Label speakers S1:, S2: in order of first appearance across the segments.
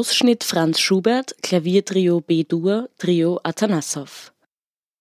S1: Ausschnitt Franz Schubert, Klaviertrio B-Dur, Trio Atanassow.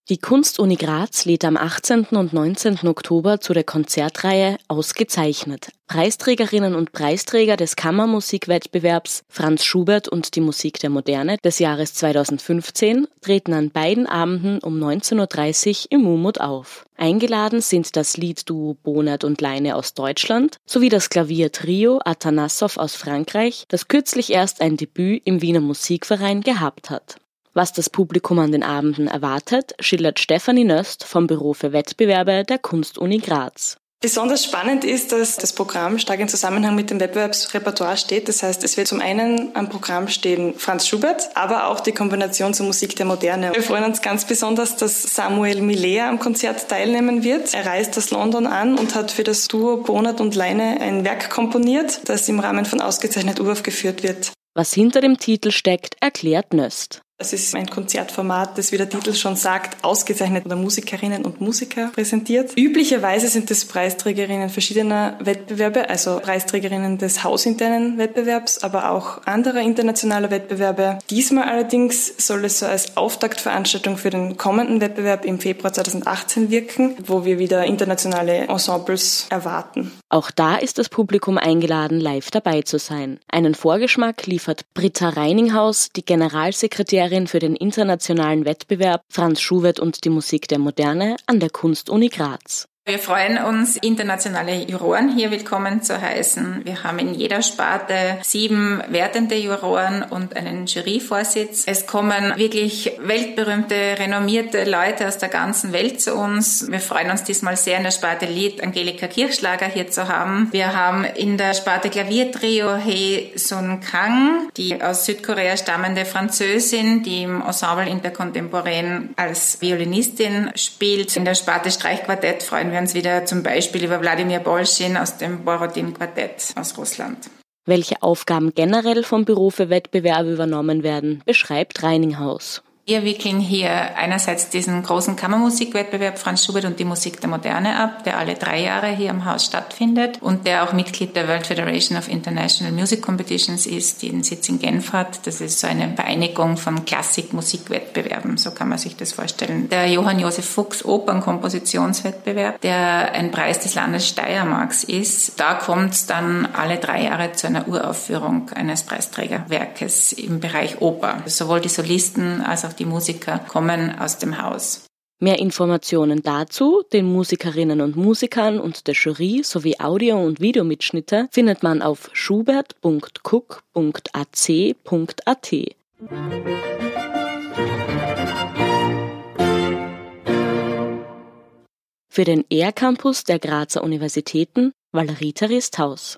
S1: Die Kunstuni Graz lädt am 18. und 19. Oktober zu der Konzertreihe Ausgezeichnet. Preisträgerinnen und Preisträger des Kammermusikwettbewerbs Franz Schubert und die Musik der Moderne des Jahres 2015 treten an beiden Abenden um 19.30 Uhr im Mumut auf. Eingeladen sind das Liedduo Bonert und Leine aus Deutschland sowie das Klaviertrio Atanassow aus Frankreich, das kürzlich erst ein Debüt im Wiener Musikverein gehabt hat. Was das Publikum an den Abenden erwartet, schildert Stefanie Nöst vom Büro für Wettbewerbe der Kunstuni Graz.
S2: Besonders spannend ist, dass das Programm stark in Zusammenhang mit dem Wettbewerbsrepertoire steht. Das heißt, es wird zum einen am Programm stehen Franz Schubert, aber auch die Kombination zur Musik der Moderne. Wir freuen uns ganz besonders, dass Samuel Milea am Konzert teilnehmen wird. Er reist aus London an und hat für das Duo Bonat und Leine ein Werk komponiert, das im Rahmen von Ausgezeichnet uraufgeführt wird.
S1: Was hinter dem Titel steckt, erklärt Nöst.
S2: Es ist ein Konzertformat, das, wie der Titel schon sagt, ausgezeichnet oder Musikerinnen und Musiker präsentiert. Üblicherweise sind es Preisträgerinnen verschiedener Wettbewerbe, also Preisträgerinnen des hausinternen Wettbewerbs, aber auch anderer internationaler Wettbewerbe. Diesmal allerdings soll es so als Auftaktveranstaltung für den kommenden Wettbewerb im Februar 2018 wirken, wo wir wieder internationale Ensembles erwarten.
S1: Auch da ist das Publikum eingeladen, live dabei zu sein. Einen Vorgeschmack liefert Britta Reininghaus, die Generalsekretärin Sprecherin für den internationalen Wettbewerb Franz Schubert und die Musik der Moderne an der Kunstuni Graz.
S3: Wir freuen uns, internationale Juroren hier willkommen zu heißen. Wir haben in jeder Sparte sieben wertende Juroren und einen Juryvorsitz. Es kommen wirklich weltberühmte, renommierte Leute aus der ganzen Welt zu uns. Wir freuen uns diesmal sehr in der Sparte Lied Angelika Kirchschlager hier zu haben. Wir haben in der Sparte Klaviertrio Hei Sun Kang, die aus Südkorea stammende Französin, die im Ensemble Intercontemporain als Violinistin spielt. In der Sparte Streichquartett freuen wir wir uns wieder zum Beispiel über Wladimir Bolschin aus dem Borodin-Quartett aus Russland.
S1: Welche Aufgaben generell vom Büro für Wettbewerbe übernommen werden, beschreibt Reininghaus.
S3: Wir wickeln hier einerseits diesen großen Kammermusikwettbewerb Franz Schubert und die Musik der Moderne ab, der alle drei Jahre hier im Haus stattfindet und der auch Mitglied der World Federation of International Music Competitions ist, die den Sitz in Genf hat. Das ist so eine Vereinigung von Klassik-Musikwettbewerben, so kann man sich das vorstellen. Der Johann Josef Fuchs Opernkompositionswettbewerb, der ein Preis des Landes Steiermarks ist. Da kommt es dann alle drei Jahre zu einer Uraufführung eines Preisträgerwerkes im Bereich Oper. Sowohl die Solisten als auch die Musiker kommen aus dem Haus.
S1: Mehr Informationen dazu, den Musikerinnen und Musikern und der Jury sowie Audio- und Videomitschnitte findet man auf schubert.cook.ac.at. Für den ER-Campus der Grazer Universitäten Valerie Risthaus.